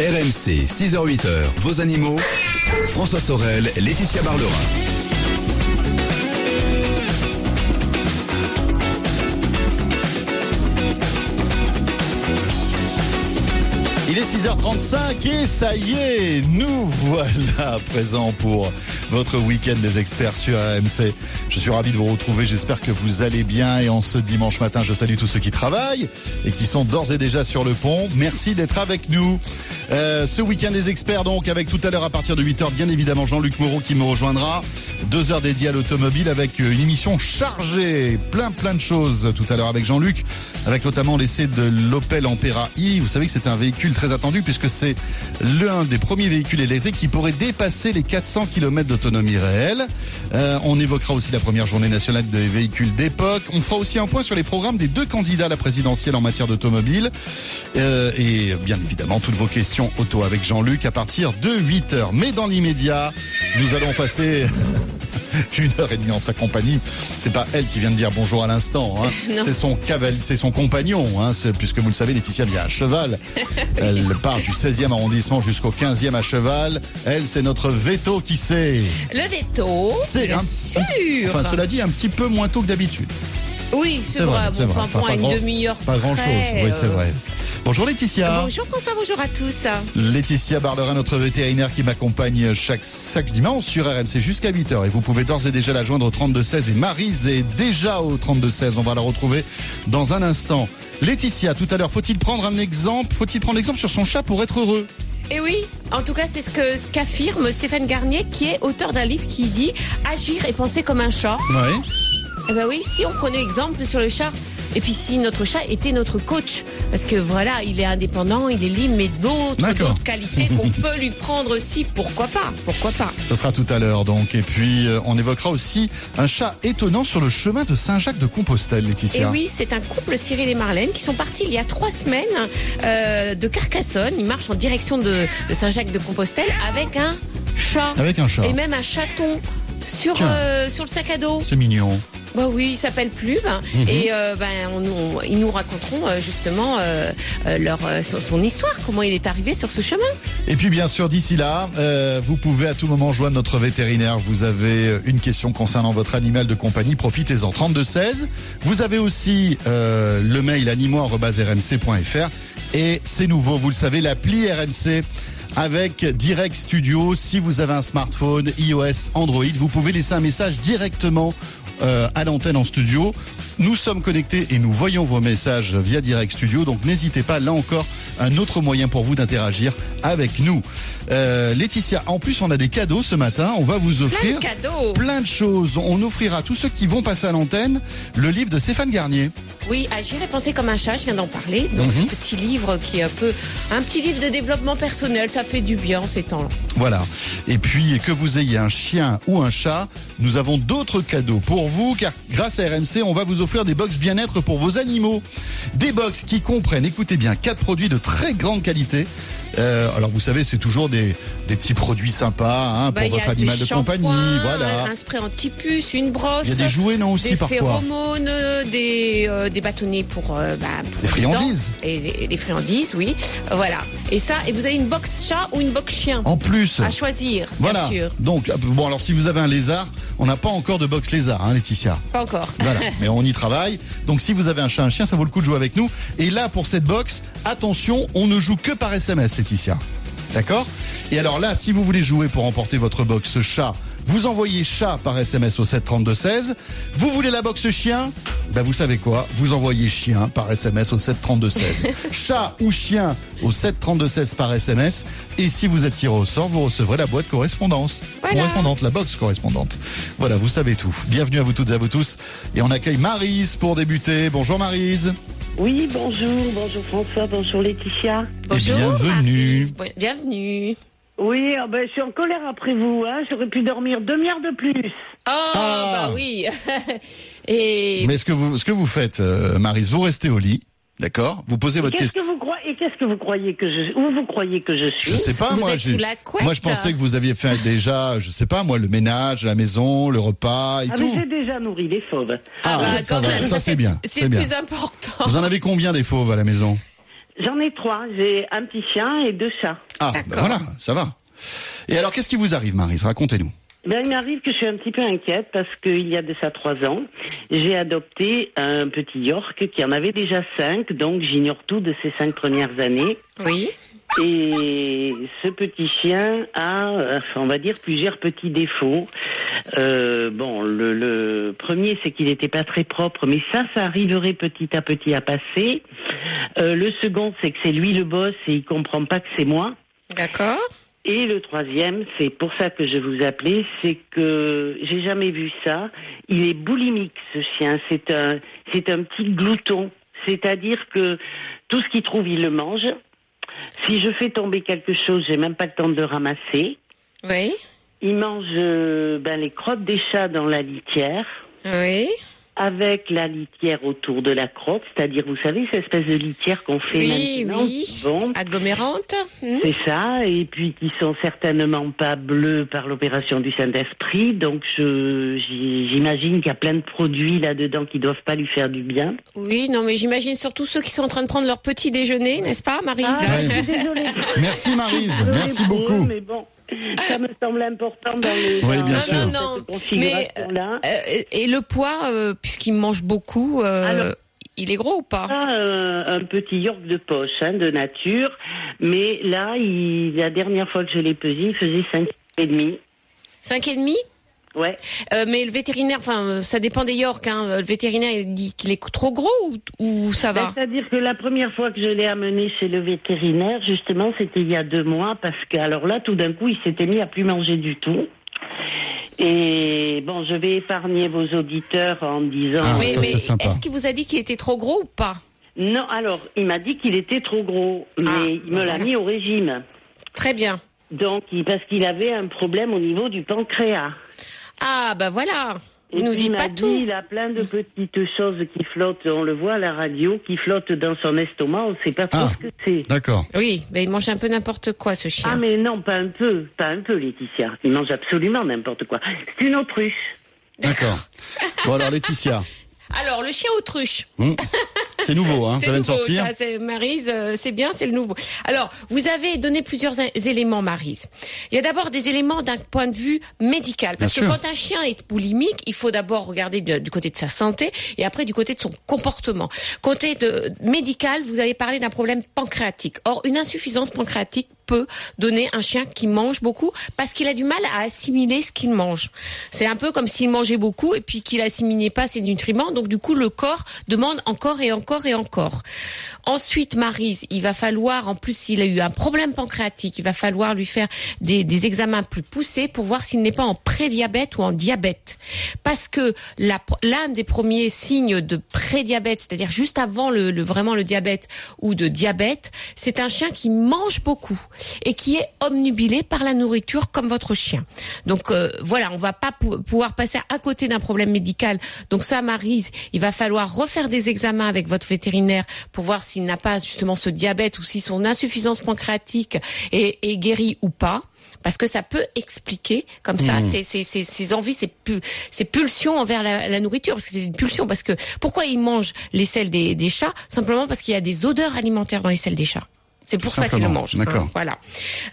RMC, 6h-8h, vos animaux. François Sorel, Laetitia Barlerin. Il est 6h35 et ça y est, nous voilà présents pour votre week-end des experts sur RMC. Je suis ravi de vous retrouver, j'espère que vous allez bien et en ce dimanche matin, je salue tous ceux qui travaillent et qui sont d'ores et déjà sur le pont. Merci d'être avec nous. Euh, ce week-end des experts donc avec tout à l'heure à partir de 8h bien évidemment Jean-Luc Moreau qui me rejoindra. Deux heures dédiées à l'automobile avec une émission chargée, plein plein de choses tout à l'heure avec Jean-Luc, avec notamment l'essai de l'Opel Ampera i. Vous savez que c'est un véhicule très attendu puisque c'est l'un des premiers véhicules électriques qui pourrait dépasser les 400 km d'autonomie réelle. Euh, on évoquera aussi la première journée nationale des véhicules d'époque. On fera aussi un point sur les programmes des deux candidats à la présidentielle en matière d'automobile. Euh, et bien évidemment, toutes vos questions auto avec Jean-Luc à partir de 8h. Mais dans l'immédiat, nous allons passer une heure et demie en sa compagnie. C'est pas elle qui vient de dire bonjour à l'instant. Hein. C'est son caval, c'est son compagnon. Hein. Puisque vous le savez, Laetitia vient à cheval. Elle part du 16e arrondissement jusqu'au 15e à cheval. Elle, c'est notre veto qui sait? Le veto, C'est un- sûr. Enfin, cela dit, un petit peu moins tôt que d'habitude. oui, c'est vrai. vrai, Bon, enfin, pas une demi-heure Pas grand chose. près, Oui, c'est euh, vrai. Bonjour Laetitia. Bonjour François, bonjour à tous. Laetitia Barlerin, notre vétérinaire qui m'accompagne chaque, chaque dimanche sur RMC jusqu'à 8h. Et vous pouvez d'ores et déjà la joindre au 3216. Et Marise est déjà au 3216. On va la retrouver dans un instant. Laetitia, tout à l'heure, faut-il prendre un exemple Faut-il prendre l'exemple sur son chat pour être heureux? Et oui, en tout cas, c'est ce que ce qu'affirme Stéphane Garnier, qui est auteur d'un livre qui dit Agir et penser comme un chat. Oui. Eh ben oui, si on prenait exemple sur le chat, et puis si notre chat était notre coach, parce que voilà, il est indépendant, il est libre, mais d'autres, qualités qu'on peut lui prendre aussi, pourquoi pas, pourquoi pas? Ça sera tout à l'heure donc. Et puis, euh, on évoquera aussi un chat étonnant sur le chemin de Saint-Jacques-de-Compostelle, Et Laetitia. oui, c'est un couple, Cyril et Marlène, qui sont partis il y a trois semaines euh, de Carcassonne. Ils marchent en direction de, de Saint-Jacques-de-Compostelle avec un chat. Avec un chat. Et même un chaton sur, euh, sur le sac à dos. C'est mignon. Bah oui, il s'appelle Plume. Mhm. Et euh, ben, on, on- ils nous raconteront euh, justement euh, euh, leur, euh, son, son histoire, comment il est arrivé sur ce chemin. Et puis bien sûr, d'ici là, euh, vous pouvez à tout moment joindre notre vétérinaire. Vous avez une question concernant votre animal de compagnie, profitez-en. 3216. Vous avez aussi euh, le mail animo@rmc.fr et c'est nouveau, vous le savez, l'appli RMC avec Direct Studio. Si vous avez un smartphone, iOS, Android, vous pouvez laisser un message directement euh, à l'antenne en studio. Nous sommes connectés et nous voyons vos messages via Direct Studio, donc n'hésitez pas, là encore, un autre moyen pour vous d'interagir avec nous. Euh, Laetitia, en plus on a des cadeaux ce matin, on va vous Plein offrir de cadeaux. plein de choses. On offrira à tous ceux qui vont passer à l'antenne le livre de Stéphane Garnier. Oui, Agir et penser comme un chat, je viens d'en parler. Donc Mhm. ce petit livre qui est un peu un petit livre de développement personnel, ça fait du bien en ces temps-là. Voilà. Et puis, que vous ayez un chien ou un chat, nous avons d'autres cadeaux pour vous, car grâce à RMC, on va vous offrir des box bien-être pour vos animaux. Des box qui comprennent, écoutez bien, quatre produits de très grande qualité. Euh, alors vous savez, c'est toujours des, des petits produits sympas hein, Bah, pour votre animal de compagnie. Voilà. Un, spray anti-puce, une brosse. Il y a des jouets, non, aussi des parfois. phéromones, des, euh, des bâtonnets pour, euh, bah, pour Des dents. friandises. Et des, friandises, oui. Voilà. Et ça, et vous avez une box chat ou une box chien En plus. à choisir, Voilà. bien sûr. Donc, euh, bon, alors si vous avez un lézard, on n'a pas encore de box lézard, hein, Laetitia. Pas encore. Voilà, mais on y travaille. Donc si vous avez un chat, un chien, ça vaut le coup de jouer avec nous. Et là, pour cette box, attention, on ne joue que par SMS, Laetitia. D'accord? Et alors là, si vous voulez jouer pour emporter votre box chat, vous envoyez chat par SMS au 732-16. Vous voulez la box chien? Ben vous savez quoi? Vous envoyez chien par SMS au 732-16. chat ou chien au 732-16 par SMS. Et si vous êtes tiré au sort, vous recevrez la boîte correspondance. Voilà. Correspondante, la box correspondante. Voilà, vous savez tout. Bienvenue à vous toutes et à vous tous. Et on accueille Marise pour débuter. Bonjour Marise. Oui, bonjour, bonjour François, bonjour Laetitia. Bonjour. Bienvenue. Bienvenue. Oui, ah ben, je suis en colère après vous, hein. j'aurais pu dormir demi-heure de plus. Oh, Ah. bah oui. Et Mais ce que vous, ce que vous faites, euh, Marise, vous restez au lit, d'accord Vous posez Et votre question. que vous croyez, et qu'est-ce que vous croyez que je, où vous croyez que je suis? Je sais pas, Vous moi. êtes j'ai- sous la couette. Moi, je pensais que vous aviez fait déjà, je sais pas, moi, le ménage, la maison, le repas et Ah, mais tout. j'ai déjà nourri les fauves. Ah, bah, ça quand va, même, ça c'est bien, C'est plus important. Vous en avez combien des fauves à la maison? J'en ai trois, j'ai un petit chien et deux chats. Ah, ben voilà, ça va. Et alors, qu'est-ce qui vous arrive, Marise Racontez-nous. Ben, il m'arrive que je suis un petit peu inquiète parce qu'il y a de ça trois ans, j'ai adopté un petit York qui en avait déjà cinq, donc j'ignore tout de ses cinq premières années. Oui. Et ce petit chien a, euh, on va dire, plusieurs petits défauts. Euh, bon, le, le premier, c'est qu'il n'était pas très propre, mais ça, ça arriverait petit à petit à passer. Euh, le second, c'est que c'est lui le boss et il comprend pas que c'est moi. D'accord. Et le troisième, c'est pour ça que je vous appelais, c'est que j'ai jamais vu ça. Il est boulimique, ce chien. C'est un, c'est un petit glouton. C'est-à-dire que tout ce qu'il trouve, il le mange. Si je fais tomber quelque chose, j'ai même pas le temps de le ramasser. Oui. Il mange euh, ben, les crottes des chats dans la litière, Oui. Avec la litière autour de la crotte, c'est-à-dire, vous savez, cette espèce de litière qu'on fait Oui, maintenant. oui. Bon, Agglomérante. hmm. c'est ça, et puis qui sont certainement pas bleus par l'opération du Saint-Esprit, donc j'imagine qu'il y a plein de produits là-dedans qui doivent pas lui faire du bien. Oui, non, mais j'imagine surtout ceux qui sont en train de prendre leur petit déjeuner, n'est-ce pas, Marise Ah, Ouais. je suis désolée. Merci, Marise. Merci beaucoup. Mais bon, ça me semble important dans les. Oui, bien sûr. Non, non, non. configuration-là. Euh, et le poids, euh, puisqu'il mange beaucoup, euh, Alors- il est gros ou pas? Ah, euh, un petit York de poche, hein, de nature. Mais là, il, la dernière fois que je l'ai pesé, il faisait 5 et demi. Cinq et demi? Ouais. Euh, mais le vétérinaire, enfin, euh, ça dépend des York. Hein. Le vétérinaire il dit qu'il est trop gros ou, ou ça va? Ben, C'est-à-dire que la première fois que je l'ai amené chez le vétérinaire, justement, c'était il y a deux mois, parce que alors là, tout d'un coup, il s'était mis à plus manger du tout. Et bon, je vais épargner vos auditeurs en disant. Ah, Oui, ça, mais c'est sympa. est-ce qu'il vous a dit qu'il était trop gros ou pas? Non, alors, il m'a dit qu'il était trop gros, mais Ah, il me l'a voilà. mis au régime. Très bien. Donc, parce qu'il avait un problème au niveau du pancréas. Ah, bah voilà. Et Il nous puis, dit pas tout. il a plein de petites choses qui flottent, on le voit à la radio, qui flottent dans son estomac, on ne sait pas trop Ah. ce que c'est. D'accord. Oui, mais il mange un peu n'importe quoi, ce chien. Ah mais non, pas un peu, pas un peu Laetitia. Il mange absolument n'importe quoi. C'est une autruche. D'accord. Bon, alors, Laetitia. Alors, le chien autruche. Hmm. C'est nouveau, hein, ça vient de sortir. ça, Maryse, euh, c'est bien, c'est le nouveau. Alors, vous avez donné plusieurs éléments, Maryse. Il y a d'abord des éléments d'un point de vue médical. Parce Bien que sûr. quand un chien est boulimique, il faut d'abord regarder de- du côté de sa santé et après du côté de son comportement. Côté de, médical, vous avez parlé d'un problème pancréatique. Or, une insuffisance pancréatique peut donner un chien qui mange beaucoup parce qu'il a du mal à assimiler ce qu'il mange. C'est un peu comme s'il mangeait beaucoup et puis qu'il assimilait pas ses nutriments. Donc du coup, le corps demande encore et encore et encore. Ensuite, Marise, il va falloir, en plus s'il a eu un problème pancréatique, il va falloir lui faire des, examens plus poussés pour voir s'il n'est pas en prédiabète ou en diabète. Parce que l'un des premiers signes de prédiabète, c'est-à-dire juste avant le, vraiment le diabète ou de diabète, c'est un chien qui mange beaucoup et qui est omnubilé par la nourriture comme votre chien. Donc euh, voilà, on va pas pou- pouvoir passer à côté d'un problème médical. Donc ça, Marise, il va falloir refaire des examens avec votre vétérinaire pour voir s'il n'a pas justement ce diabète ou si son insuffisance pancréatique est, est guérie ou pas. Parce que ça peut expliquer comme ça ses, ses envies, pu- ses pulsions envers la, la nourriture. Parce que c'est une pulsion. Parce que pourquoi il mange les selles des, des chats? Simplement parce qu'il y a des odeurs alimentaires dans les selles des chats. C'est pour ça qu'il le mange. d'accord. hein, voilà.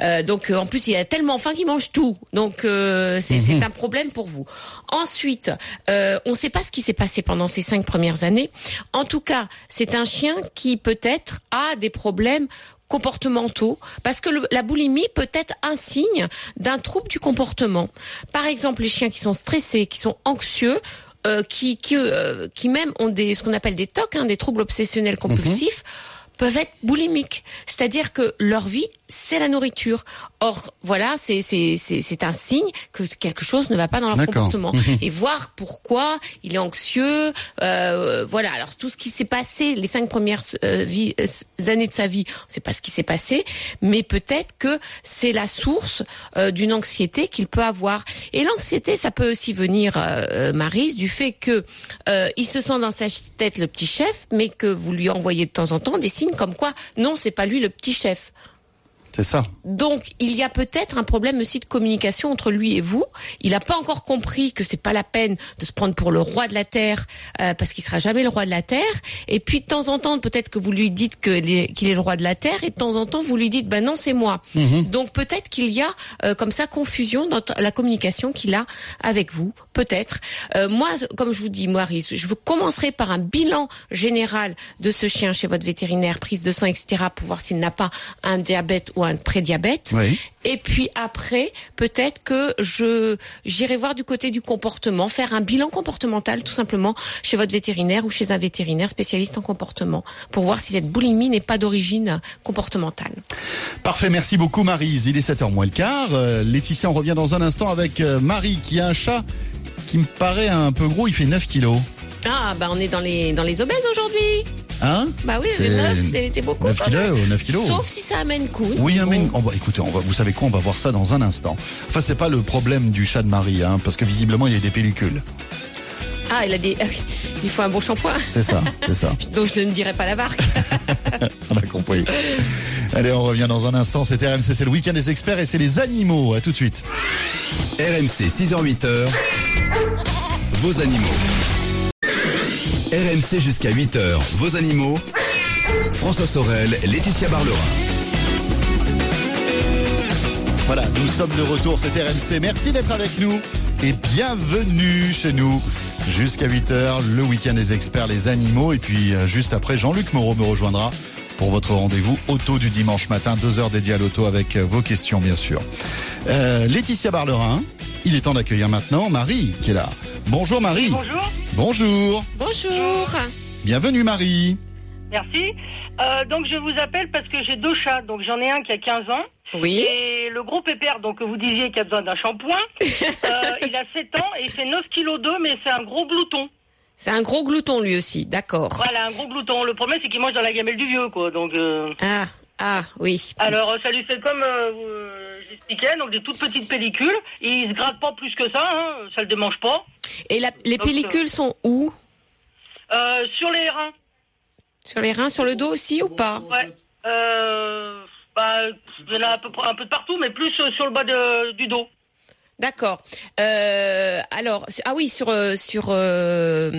Euh, donc euh, en plus il a tellement faim qu'il mange tout. Donc euh, c'est c'est un problème pour vous. Ensuite, euh, on ne sait pas ce qui s'est passé pendant ces cinq premières années. En tout cas, c'est un chien qui peut-être a des problèmes comportementaux parce que le- la boulimie peut être un signe d'un trouble du comportement. Par exemple, les chiens qui sont stressés, qui sont anxieux, euh, qui qui, euh, qui même ont des ce qu'on appelle des TOC, hein, des troubles obsessionnels compulsifs peuvent être boulimiques. C'est-à-dire que leur vie c'est la nourriture. Or, voilà, c'est un signe que quelque chose ne va pas dans leur comportement. Et voir pourquoi il est anxieux. euh, voilà. Alors tout ce qui s'est passé les cinq premières euh, vie- euh, années de sa vie, c'est pas ce qui s'est passé, mais peut-être que c'est la source euh, d'une anxiété qu'il peut avoir. Et l'anxiété, ça peut aussi venir, euh, Marise, du fait que euh, il se sent dans sa tête le petit chef, mais que vous lui envoyez de temps en temps des signes comme quoi non, c'est pas lui le petit chef. C'est ça. Donc, il y a peut-être un problème aussi de communication entre lui et vous. Il n'a pas encore compris que c'est pas la peine de se prendre pour le roi de la terre euh, parce qu'il sera jamais le roi de la terre. Et puis de temps en temps, peut-être que vous lui dites qu'il est le roi de la terre, et de temps en temps vous lui dites, ben non, c'est moi. Donc peut-être qu'il y a euh, comme ça confusion dans la communication qu'il a avec vous. Peut-être. Euh, moi, comme je vous dis, Maurice, je vous commencerai par un bilan général de ce chien chez votre vétérinaire, prise de sang, etc., pour voir s'il n'a pas un diabète ou un prédiabète. Oui. Et puis après, peut-être que je j'irai voir du côté du comportement, faire un bilan comportemental tout simplement chez votre vétérinaire ou chez un vétérinaire spécialiste en comportement pour voir si cette boulimie n'est pas d'origine comportementale. Parfait, merci beaucoup Marise. Il est 7h moins le quart. Euh, Laetitia, on revient dans un instant avec euh, Marie qui a un chat qui me paraît un peu gros, il fait 9 kilos. Ah bah on est dans les dans les obèses aujourd'hui. Hein Bah oui, C'est 9 c'est c'est beaucoup. 9 quand même. kilos, 9 kilos. Sauf si ça amène coup. Oui, mais on va, écoutez, on va, vous savez quoi, on va voir ça dans un instant. Enfin, c'est pas le problème du chat de Marie, hein, parce que visiblement, il y a des pellicules. Ah, il a des ah il faut un bon shampoing. C'est ça, c'est ça. Donc je ne dirai pas la marque. On a compris. Allez, on revient dans un instant. C'était RMC, c'est le week-end des experts et c'est les animaux. À tout de suite. RMC 6h-8h, vos animaux. RMC jusqu'à 8h, vos animaux. François Sorel, Laetitia Barlerin. Voilà, nous sommes de retour, c'est RMC. Merci d'être avec nous et bienvenue chez nous. Jusqu'à 8h, le week-end des experts, les animaux. Et puis, euh, juste après, Jean-Luc Moreau me rejoindra pour votre rendez-vous auto du dimanche matin. Deux heures dédiées à l'auto avec euh, vos questions, bien sûr. Euh, Laetitia Barlerin, il est temps d'accueillir maintenant Marie qui est là. Bonjour Marie. Bonjour, Bonjour. Bonjour. Bienvenue Marie. merci. Euh, donc je vous appelle parce que j'ai deux chats. Donc j'en ai un qui a 15 ans Oui. et le gros pépère, donc que vous disiez qu'il a besoin d'un shampoing. euh, il a 7 ans et il fait 9 kg 2 mais c'est un gros glouton. C'est un gros glouton lui aussi, d'accord. Voilà, un gros glouton. Le problème c'est qu'il mange dans la gamelle du vieux quoi. Donc euh, Ah, ah, oui. alors euh, ça lui fait comme euh, euh, j'expliquais, donc des toutes petites pellicules. Il se gratte pas plus que ça, hein, ça le démange pas. Et la- les Donc, pellicules sont où? Euh, sur les reins, Sur les reins, sur le dos aussi ou pas? Ouais. Euh, bah, il y en a un peu, un peu de partout, mais plus euh, sur le bas de- du dos. D'accord. Euh, alors, ah oui, sur euh, sur euh,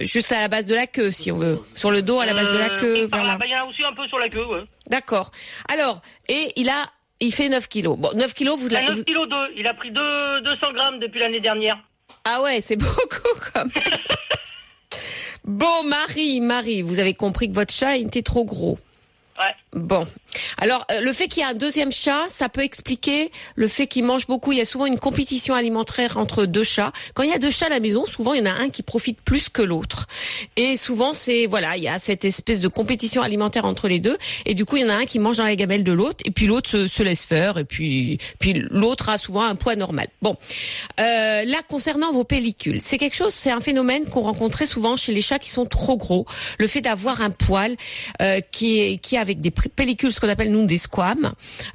juste à la base de la queue, si on veut, sur le dos à la base de la queue, par là, bah, Il y en a aussi un peu sur la queue, ouais. D'accord. Alors, et il a, il fait 9 kilos. Bon, 9 kilos, vous Il a l'avez. 9 kg 2. Il a pris deux- 200 grammes depuis l'année dernière. Ah ouais, c'est beaucoup comme. Bon, Marie, Marie, vous avez compris que votre chat il était trop gros. Ouais. Bon, alors euh, le fait qu'il y a un deuxième chat, ça peut expliquer le fait qu'il mange beaucoup. Il y a souvent une compétition alimentaire entre deux chats. Quand il y a deux chats à la maison, souvent il y en a un qui profite plus que l'autre. Et souvent c'est voilà, il y a cette espèce de compétition alimentaire entre les deux. Et du coup il y en a un qui mange dans la gamelle de l'autre, et puis l'autre se, se laisse faire, et puis puis l'autre a souvent un poids normal. Bon, euh, là concernant vos pellicules, c'est quelque chose, c'est un phénomène qu'on rencontrait souvent chez les chats qui sont trop gros. Le fait d'avoir un poil euh, qui est qui avec des pellicules, ce qu'on appelle nous des squames.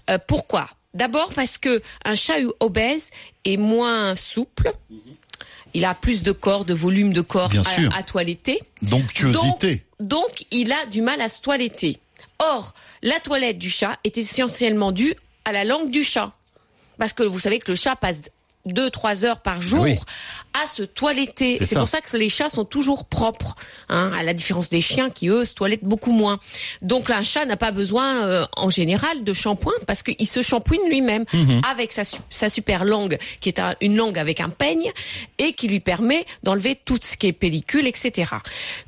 Euh, pourquoi? D'abord parce que un chat obèse est moins souple. Il a plus de corps, de volume de corps Bien sûr. à, à toiletter. Donctuosité. Donc, donc, il a du mal à se toiletter. Or, la toilette du chat est essentiellement due à la langue du chat. Parce que vous savez que le chat passe deux, trois heures par jour Oui. à se toiletter. C'est pour ça que les chats sont toujours propres, hein, à la différence des chiens qui, eux, se toilettent beaucoup moins. Donc, un chat n'a pas besoin, euh, en général, de shampoing parce qu'il se shampouine lui-même Mhm. avec sa, sa super langue, qui est un- une langue avec un peigne et qui lui permet d'enlever tout ce qui est pellicule, etc.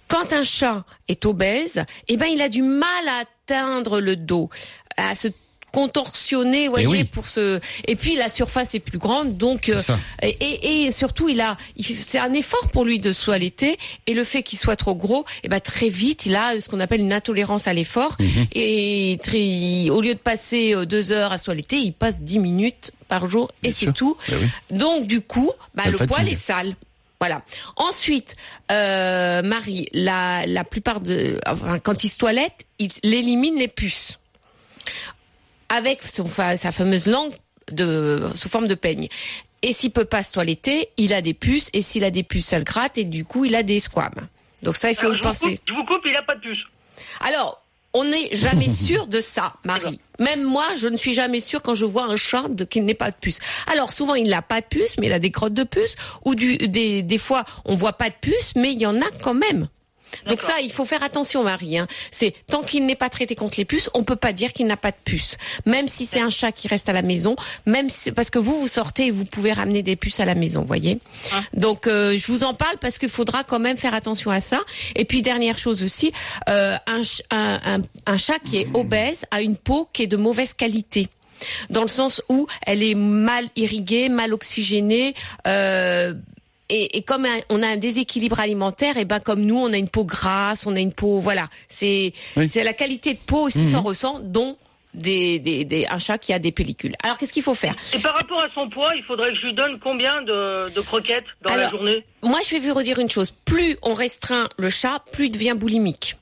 Quand un chat est obèse, eh ben, il a du mal à atteindre le dos, à se contorsionné, Eh voyez, oui. pour ce. Et puis la surface est plus grande, donc euh, et, et, surtout il a, c'est un effort pour lui de se et le fait qu'il soit trop gros, et ben très vite il a ce qu'on appelle une intolérance à l'effort Mhm. et très, au lieu de passer euh, deux heures à se il passe dix minutes par jour et c'est tout. Eh oui. Donc du coup, bah, le poil est sale. Voilà. Ensuite, euh, Marie, la, la plupart de, enfin, quand il se toilette, il élimine les puces avec son sa fameuse langue de, sous forme de peigne. Et s'il peut pas se toiletter, il a des puces, et s'il a des puces, ça le gratte, et du coup, il a des squames. Donc ça, il faut Alors, y je, vous penser. coupe, je vous coupe, il a pas de puce. Alors, on n'est jamais sûr de ça, Marie. Même moi, je ne suis jamais sûre quand je vois un chat qu'il n'ait pas de puce. Alors, souvent, il n'a pas de puce, mais il a des crottes de puce, ou du, des, des fois, on voit pas de puce, mais il y en a quand même. Donc ça, il faut faire attention, Marie. Hein. C'est tant qu'il n'est pas traité contre les puces, on peut pas dire qu'il n'a pas de puce. Même si c'est un chat qui reste à la maison, même si, parce que vous vous sortez et vous pouvez ramener des puces à la maison, voyez. Hein. Donc euh, je vous en parle parce qu'il faudra quand même faire attention à ça. Et puis dernière chose aussi, euh, un, un, un, un chat qui est obèse a une peau qui est de mauvaise qualité dans le sens où elle est mal irriguée, mal oxygénée. Euh, et, et comme un- on a un déséquilibre alimentaire, et ben comme nous, on a une peau grasse, on a une peau, voilà, c'est Oui. c'est la qualité de peau aussi s'en ressent, dont des, des, des, un chat qui a des pellicules. Alors qu'est-ce qu'il faut faire? Et par rapport à son poids, il faudrait que je lui donne combien de, de croquettes dans la journée? Moi, je vais vous redire une chose. Plus on restreint le chat, plus il devient boulimique.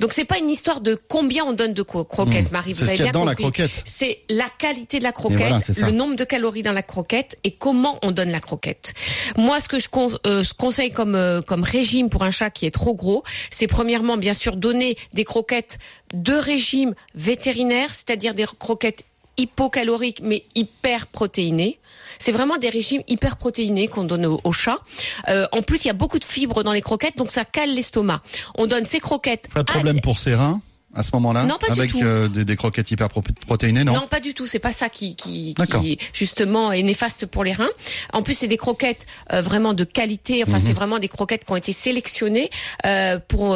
Donc c'est pas une histoire de combien on donne de cro- croquettes, Mmh. Marie. Vous C'est ce avez qu'il y a bien dans la croquette. C'est la qualité de la croquette, voilà, le nombre de calories dans la croquette et comment on donne la croquette. Moi, ce que je, con- euh, je conseille comme euh, comme régime pour un chat qui est trop gros, c'est premièrement bien sûr donner des croquettes de régime vétérinaire, c'est-à-dire des croquettes hypocaloriques mais hyper protéinées. C'est vraiment des régimes hyper protéinés qu'on donne aux, aux chats. Euh, en plus, il y a beaucoup de fibres dans les croquettes, donc ça cale l'estomac. On donne ces croquettes. Pas de à- problème pour ses reins à ce moment-là Non, pas du Avec tout. euh, des, des croquettes hyper pro- protéinées, non, Non, pas du tout. C'est pas ça qui, qui, D'accord. qui justement est néfaste pour les reins. En plus, c'est des croquettes euh, vraiment de qualité. Mhm. Enfin, c'est vraiment des croquettes qui ont été sélectionnées euh, pour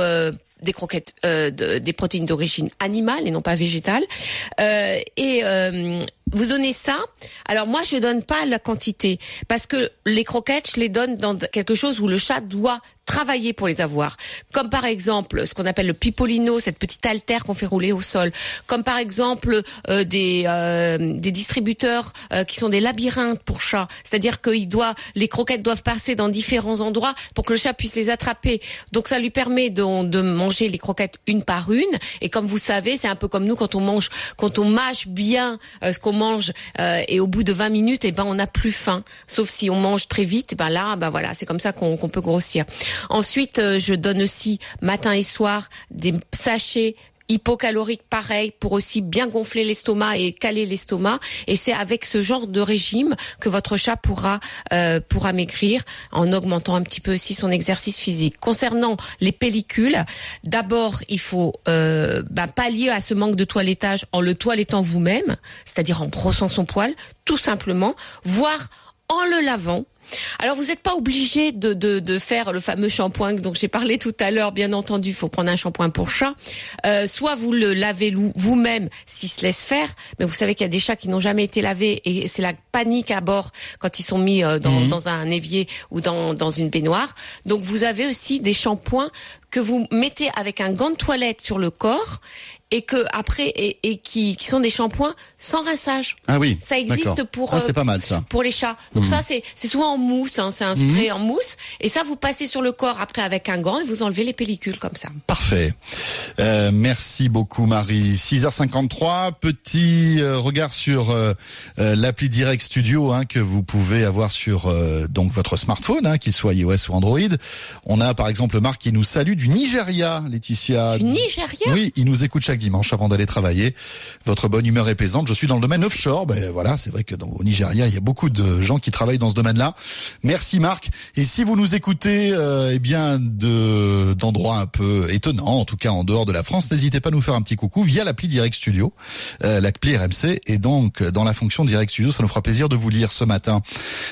des croquettes euh, de- des protéines d'origine animale et non pas végétale. Euh, euh, vous donnez ça. Alors moi, je donne pas la quantité parce que les croquettes, je les donne dans quelque chose où le chat doit travailler pour les avoir. Comme par exemple ce qu'on appelle le pipolino, cette petite altère qu'on fait rouler au sol. Comme par exemple euh, des euh, des distributeurs euh, qui sont des labyrinthes pour chats. C'est-à-dire que les croquettes doivent passer dans différents endroits pour que le chat puisse les attraper. Donc ça lui permet de, de manger les croquettes une par une. Et comme vous savez, c'est un peu comme nous quand on mange quand on mâche bien ce qu'on mange euh, et au bout de 20 minutes, et ben on n'a plus faim. Sauf si on mange très vite, et ben là, ben voilà, c'est comme ça qu'on qu'on peut grossir. Ensuite, euh, je donne aussi matin et soir des sachets hypocaloriques pareil pour aussi bien gonfler l'estomac et caler l'estomac et c'est avec ce genre de régime que votre chat pourra euh, pourra maigrir en augmentant un petit peu aussi son exercice physique. Concernant les pellicules, d'abord il faut euh, bah, pallier à ce manque de toilettage en le toilettant vous-même, c'est-à-dire en brossant son poil, tout simplement, voire en le lavant. Alors vous n'êtes pas obligé de, de, de faire le fameux shampoing dont j'ai parlé tout à l'heure, bien entendu, il faut prendre un shampoing pour chat. Euh, soit vous le lavez vous-même s'il se laisse faire, mais vous savez qu'il y a des chats qui n'ont jamais été lavés et c'est la panique à bord quand ils sont mis euh, dans, dans un évier ou dans, dans une baignoire. Donc vous avez aussi des shampoings que vous mettez avec un gant de toilette sur le corps et que après et, et qui, qui sont des shampoings sans rinçage. Ah oui. Ça existe pour Ah, euh, c'est pas mal ça. pour les chats. Donc ça c'est c'est souvent en mousse, hein, c'est un spray en mousse et ça vous passez sur le corps après avec un gant et vous enlevez les pellicules comme ça. Parfait. Euh, merci beaucoup Marie. 6h53, petit euh, regard sur euh, euh, l'appli Direct Studio hein, que vous pouvez avoir sur euh, donc votre smartphone, hein, qu'il soit iOS ou Android. On a par exemple Marc qui nous salue du Nigeria, Laetitia. Du Nigeria? Oui, il nous écoute chaque dimanche avant d'aller travailler. Votre bonne humeur est plaisante. Je suis dans le domaine offshore. Ben voilà, c'est vrai que dans, au Nigeria, il y a beaucoup de gens qui travaillent dans ce domaine-là. Merci Marc. Et si vous nous écoutez, euh, eh bien, de d'endroits un peu étonnants, en tout cas en dehors de la France, n'hésitez pas à nous faire un petit coucou via l'appli Direct Studio, euh, l'appli RMC. Et donc, dans la fonction Direct Studio, ça nous fera plaisir de vous lire ce matin.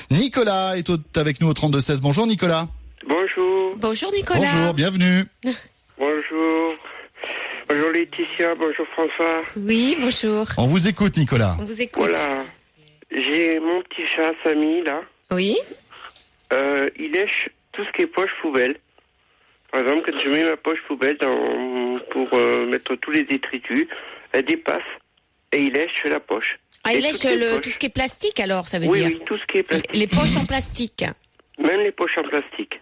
Nicolas est avec nous au 32 16. Bonjour Nicolas. Bonjour, Bonjour Nicolas. Bonjour, bienvenue. bonjour. Bonjour Laetitia, bonjour François. Oui, bonjour. On vous écoute, Nicolas. On vous écoute. Voilà. J'ai mon petit chat Samy là. Oui. Euh, il lèche tout ce qui est poche poubelle. Par exemple, quand je mets ma poche poubelle dans, pour euh, mettre tous les détritus, elle dépasse et il lèche la poche. Ah, il lèche le, tout ce qui est plastique alors, ça veut Oui, dire oui, tout ce qui est plastique. Les poches en plastique. Même les poches en plastique.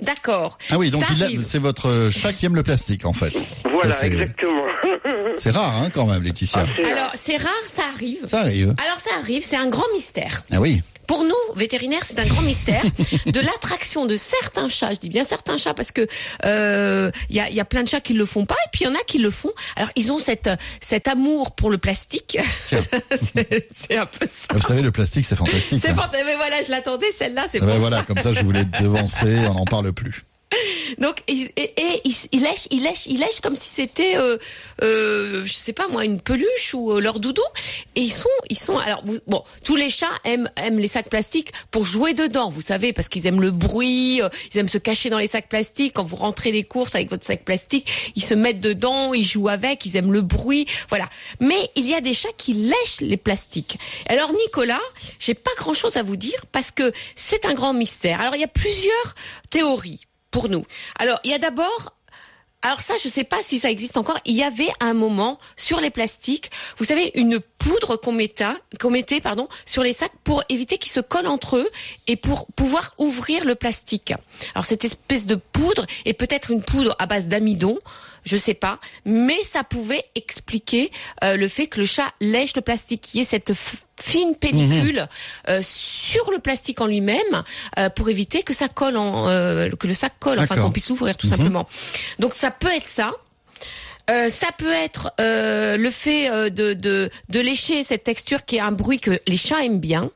D'accord. Ah oui, donc c'est votre chat qui aime le plastique, en fait. Voilà, Ça, exactement. C'est rare, hein, quand même, Laetitia. Ah. Alors, c'est rare, ça arrive. Ça arrive. Alors, ça arrive, c'est un grand mystère. Ah oui. Pour nous, vétérinaires, c'est un grand mystère de l'attraction de certains chats. Je dis bien certains chats parce que euh, il y, a, y a plein de chats qui le font pas et puis il y en a qui le font. Alors ils ont cette cet amour pour le plastique. C'est un peu ça. Vous savez, le plastique, c'est fantastique. C'est hein. mais voilà, je l'attendais celle-là, c'est Ah ben voilà, ça. comme ça, je voulais devancer, on n'en parle plus. Donc et, et, et il, il lèche, il comme si c'était, euh, euh, je sais pas moi, une peluche ou euh, leur doudou. Et ils sont, ils sont. Alors bon, tous les chats aiment aiment les sacs plastiques pour jouer dedans, vous savez, parce qu'ils aiment le bruit, euh, ils aiment se cacher dans les sacs plastiques. Quand vous rentrez des courses avec votre sac plastique, ils se mettent dedans, ils jouent avec, ils aiment le bruit, voilà. Mais il y a des chats qui lèchent les plastiques. Alors Nicolas, j'ai pas grand chose à vous dire parce que c'est un grand mystère. Alors il y a plusieurs théories pour nous. Alors, il y a d'abord alors ça, je sais pas si ça existe encore. Il y avait un moment sur les plastiques, vous savez, une poudre qu'on mettait, qu'on mettait, pardon, sur les sacs pour éviter qu'ils se collent entre eux et pour pouvoir ouvrir le plastique. Alors cette espèce de poudre est peut-être une poudre à base d'amidon, je sais pas, mais ça pouvait expliquer euh, le fait que le chat lèche le plastique, qui est cette fine pellicule euh, sur le plastique en lui-même euh, pour éviter que ça colle en euh, que le sac colle, enfin qu'on puisse l'ouvrir tout simplement. Donc ça peut être ça. Euh, ça peut être euh, le fait euh, de, de, de lécher cette texture qui est un bruit que les chats aiment bien.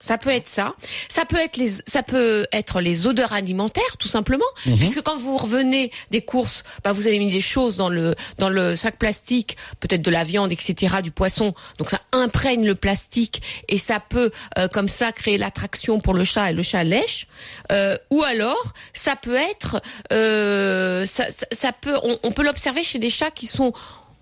Ça peut être ça. Ça peut être les, ça peut être les odeurs alimentaires, tout simplement, puisque quand vous revenez des courses, bah vous avez mis des choses dans le dans le sac plastique, peut-être de la viande, etc., du poisson. Donc ça imprègne le plastique et ça peut euh, comme ça créer l'attraction pour le chat et le chat lèche. Euh, ou alors ça peut être, euh, ça, ça, ça peut, on, on peut l'observer chez des chats qui sont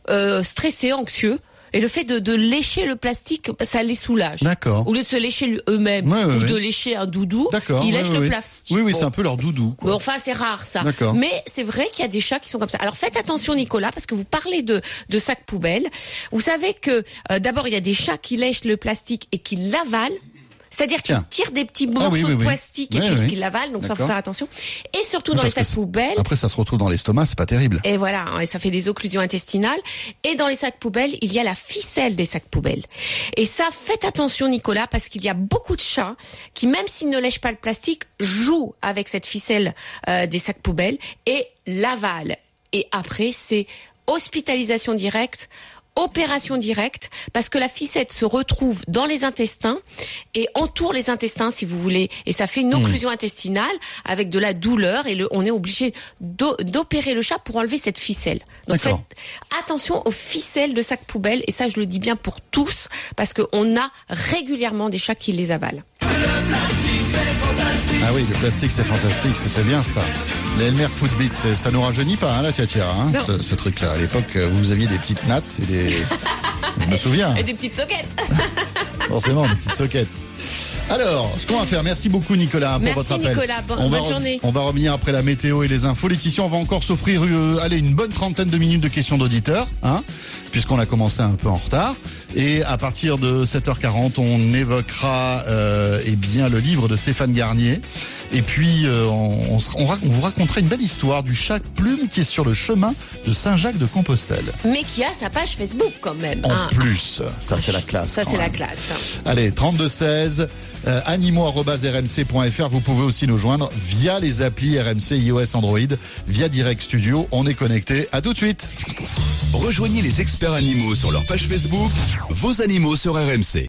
euh, stressés, anxieux. Et le fait de, de lécher le plastique, ça les soulage. D'accord. Au lieu de se lécher eux-mêmes Ouais, ouais, ou de lécher un doudou, D'accord. ils lèchent le plastique. Oui, oui, Bon. c'est un peu leur doudou, quoi. Bon, enfin, c'est rare ça. D'accord. Mais c'est vrai qu'il y a des chats qui sont comme ça. Alors faites attention, Nicolas, parce que vous parlez de, de sacs poubelles. Vous savez que euh, d'abord il y a des chats qui lèchent le plastique et qui l'avalent. C'est-à-dire qu'ils Tiens. tirent des petits Ah morceaux oui, oui, de plastique et puis oui. qu'ils l'avalent. Donc ça faut faire attention. Et surtout dans les sacs poubelles. Après, ça se retrouve dans l'estomac, c'est pas terrible. Et voilà, hein, et ça fait des occlusions intestinales. Et dans les sacs poubelles, il y a la ficelle des sacs poubelles. Et ça, faites attention, Nicolas, parce qu'il y a beaucoup de chats qui, même s'ils ne lèchent pas le plastique, jouent avec cette ficelle euh, des sacs poubelles et l'avalent. Et après, c'est hospitalisation directe opération directe parce que la ficette se retrouve dans les intestins et entoure les intestins si vous voulez et ça fait une occlusion intestinale avec de la douleur et le, on est obligé d'o- d'opérer le chat pour enlever cette ficelle. Donc faites attention aux ficelles de sac poubelle et ça je le dis bien pour tous parce qu'on a régulièrement des chats qui les avalent. Ah oui, le plastique, c'est fantastique, c'était bien ça. Les Elmer Footbeat, ça nous rajeunit pas, hein, la tiatière, hein, Non. ce, ce truc-là. À l'époque, euh, vous aviez des petites nattes et des... Je me souviens, Et des petites soquettes. forcément, des petites soquettes. Alors, ce qu'on va faire, merci beaucoup Nicolas pour Merci, votre appel. Nicolas. Bon- on va bonne re- journée. On va revenir après la météo et les infos. Laetitia, on va encore s'offrir euh, allez, une bonne trentaine de minutes de questions d'auditeurs, hein, puisqu'on a commencé un peu en retard. Et à partir de 7h40, on évoquera euh, eh bien le livre de Stéphane Garnier. Et puis, euh, on, vous racontera une belle histoire du chat plume qui est sur le chemin de Saint-Jacques de Compostelle. Mais qui a sa page Facebook quand même. En hein. plus, ça c'est la classe. Ça c'est la classe. Allez, 3216, euh, animaux@rmc.fr. Vous pouvez aussi nous joindre via les applis RMC iOS Android, via Direct Studio. On est connecté. À tout de suite. Rejoignez les experts animaux sur leur page Facebook, vos animaux sur RMC.